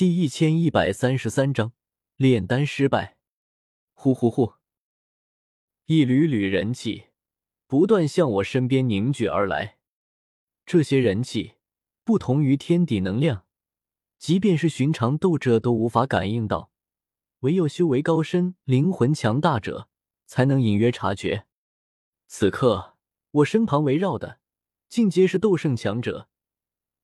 第一千一百三十三章炼丹失败。呼呼呼！一缕缕人气不断向我身边凝聚而来。这些人气不同于天地能量，即便是寻常斗者都无法感应到，唯有修为高深、灵魂强大者才能隐约察觉。此刻，我身旁围绕的尽皆是斗圣强者，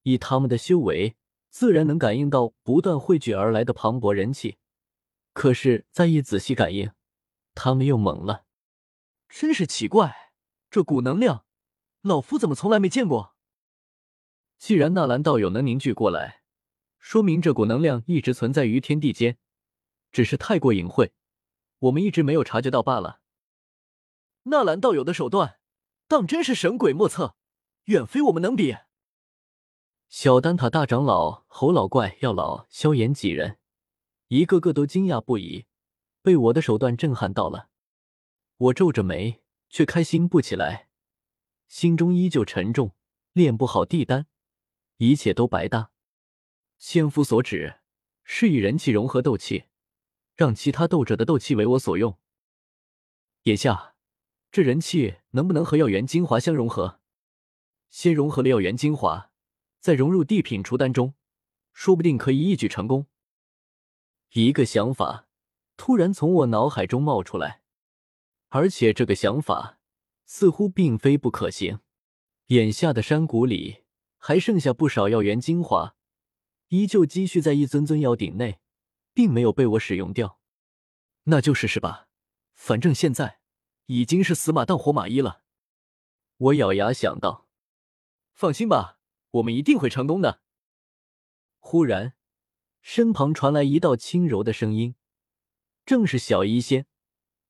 以他们的修为。自然能感应到不断汇聚而来的磅礴人气，可是再一仔细感应，他们又懵了。真是奇怪，这股能量，老夫怎么从来没见过？既然纳兰道友能凝聚过来，说明这股能量一直存在于天地间，只是太过隐晦，我们一直没有察觉到罢了。纳兰道友的手段，当真是神鬼莫测，远非我们能比。小丹塔大长老、侯老怪、药老、萧炎几人，一个个都惊讶不已，被我的手段震撼到了。我皱着眉，却开心不起来，心中依旧沉重。练不好地丹，一切都白搭。千夫所指，是以人气融合斗气，让其他斗者的斗气为我所用。眼下，这人气能不能和药源精华相融合？先融合了药源精华。再融入地品除丹中，说不定可以一举成功。一个想法突然从我脑海中冒出来，而且这个想法似乎并非不可行。眼下的山谷里还剩下不少药源精华，依旧积蓄在一尊尊药鼎内，并没有被我使用掉。那就试试吧，反正现在已经是死马当活马医了。我咬牙想到：“放心吧。”我们一定会成功的。忽然，身旁传来一道轻柔的声音，正是小医仙，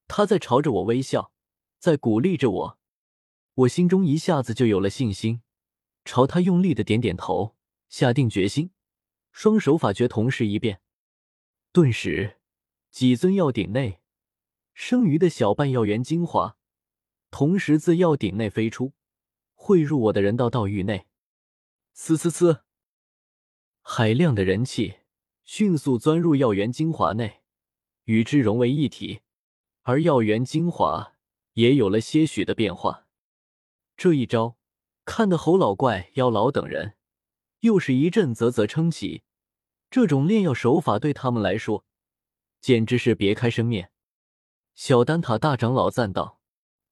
他在朝着我微笑，在鼓励着我。我心中一下子就有了信心，朝他用力的点点头，下定决心，双手法诀同时一变，顿时几尊药鼎内剩余的小半药源精华，同时自药鼎内飞出，汇入我的人道道域内。呲呲呲！海量的人气迅速钻入药源精华内，与之融为一体，而药源精华也有了些许的变化。这一招看得侯老怪、妖老等人又是一阵啧啧称奇。这种炼药手法对他们来说简直是别开生面。小丹塔大长老赞道：“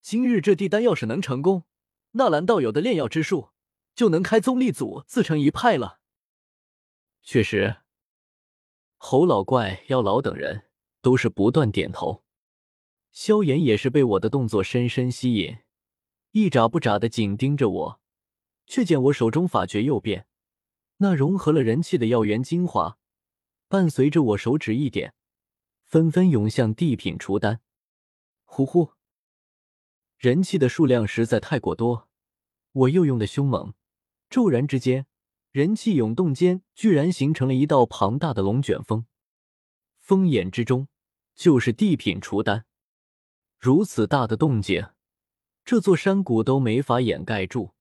今日这地丹要是能成功，纳兰道友的炼药之术。”就能开宗立祖，自成一派了。确实，侯老怪、妖老等人都是不断点头。萧炎也是被我的动作深深吸引，一眨不眨的紧盯着我。却见我手中法诀又变，那融合了人气的药源精华，伴随着我手指一点，纷纷涌向地品除丹。呼呼，人气的数量实在太过多，我又用的凶猛。骤然之间，人气涌动间，居然形成了一道庞大的龙卷风。风眼之中，就是地品除丹。如此大的动静，这座山谷都没法掩盖住。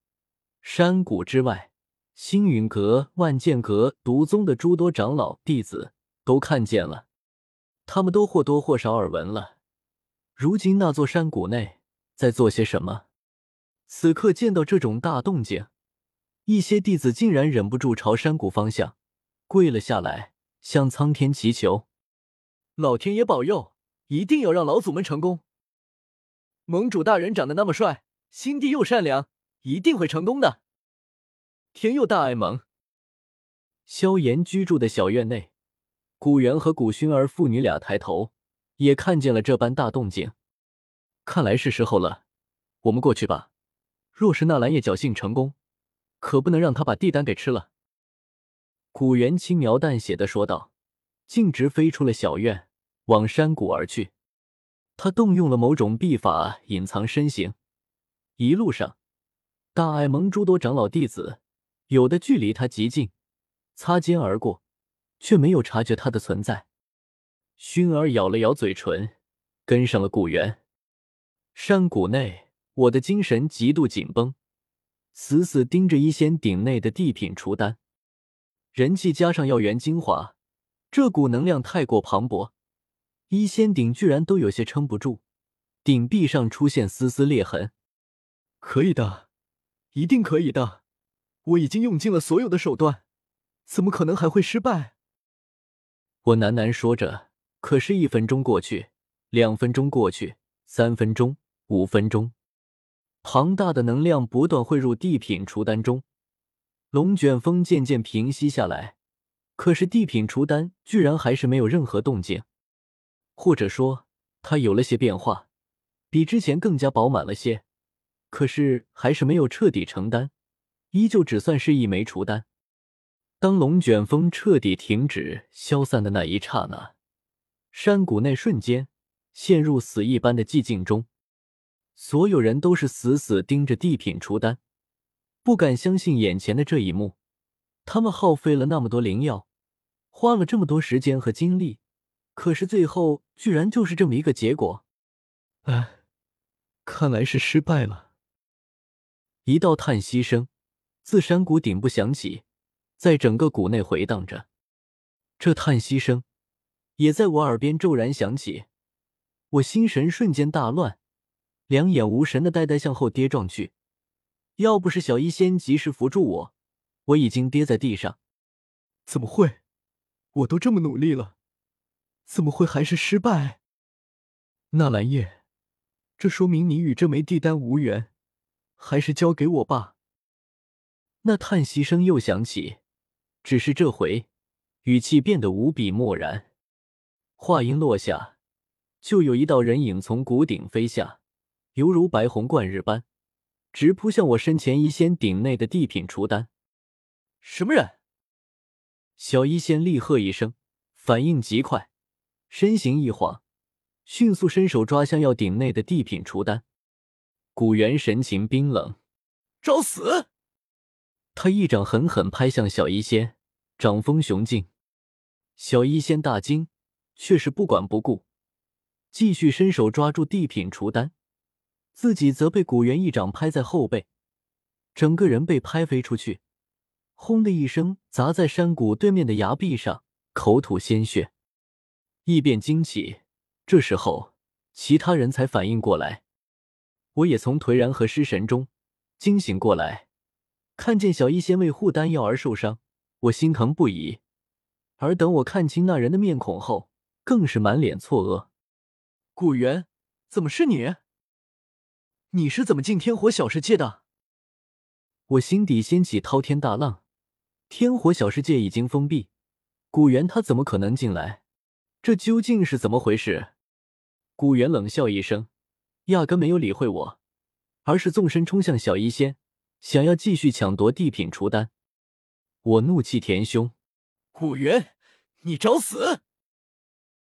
山谷之外，星陨阁、万剑阁、毒宗的诸多长老弟子都看见了，他们都或多或少耳闻了。如今那座山谷内在做些什么？此刻见到这种大动静。一些弟子竟然忍不住朝山谷方向跪了下来，向苍天祈求：“老天爷保佑，一定要让老祖们成功！盟主大人长得那么帅，心地又善良，一定会成功的。”天佑大爱盟。萧炎居住的小院内，古元和古薰儿父女俩抬头，也看见了这般大动静。看来是时候了，我们过去吧。若是纳兰叶侥幸成功，可不能让他把地丹给吃了。”古元轻描淡写的说道，径直飞出了小院，往山谷而去。他动用了某种秘法隐藏身形，一路上，大爱盟诸多长老弟子有的距离他极近，擦肩而过，却没有察觉他的存在。薰儿咬了咬嘴唇，跟上了古元。山谷内，我的精神极度紧绷。死死盯着一仙鼎内的地品除丹，人气加上药源精华，这股能量太过磅礴，一仙鼎居然都有些撑不住，鼎壁上出现丝丝裂痕。可以的，一定可以的，我已经用尽了所有的手段，怎么可能还会失败？我喃喃说着，可是，一分钟过去，两分钟过去，三分钟，五分钟，庞大的能量不断汇入地品除丹中，龙卷风渐渐平息下来。可是地品除丹居然还是没有任何动静，或者说它有了些变化，比之前更加饱满了些。可是还是没有彻底成丹，依旧只算是一枚除丹。当龙卷风彻底停止消散的那一刹那，山谷内瞬间陷入死一般的寂静中，所有人都是死死盯着地品除丹，不敢相信眼前的这一幕。他们耗费了那么多灵药，花了这么多时间和精力，可是最后居然就是这么一个结果。哎，看来是失败了。一道叹息声自山谷顶部响起。在整个谷内回荡着，这叹息声也在我耳边骤然响起，我心神瞬间大乱，两眼无神的呆呆向后跌撞去。要不是小医仙及时扶住我，我已经跌在地上。怎么会？我都这么努力了，怎么会还是失败？纳兰叶，这说明你与这枚地丹无缘，还是交给我吧。那叹息声又响起。只是这回，语气变得无比漠然。话音落下，就有一道人影从谷顶飞下，犹如白虹贯日般，直扑向我身前一仙鼎内的地品除丹。什么人？小医仙厉喝一声，反应极快，身形一晃，迅速伸手抓向要鼎内的地品除丹。古元神情冰冷，找死！他一掌狠狠拍向小医仙，掌风雄劲。小医仙大惊，却是不管不顾，继续伸手抓住地品除丹，自己则被古元一掌拍在后背，整个人被拍飞出去，轰的一声砸在山谷对面的崖壁上，口吐鲜血，异变惊起。这时候，其他人才反应过来，我也从颓然和失神中惊醒过来。看见小医仙为护丹药而受伤，我心疼不已。而等我看清那人的面孔后，更是满脸错愕。古元，怎么是你？你是怎么进天火小世界的？我心底掀起滔天大浪。天火小世界已经封闭，古元他怎么可能进来？这究竟是怎么回事？古元冷笑一声，压根没有理会我，而是纵身冲向小医仙。想要继续抢夺地品除丹，我怒气填胸。古元，你找死！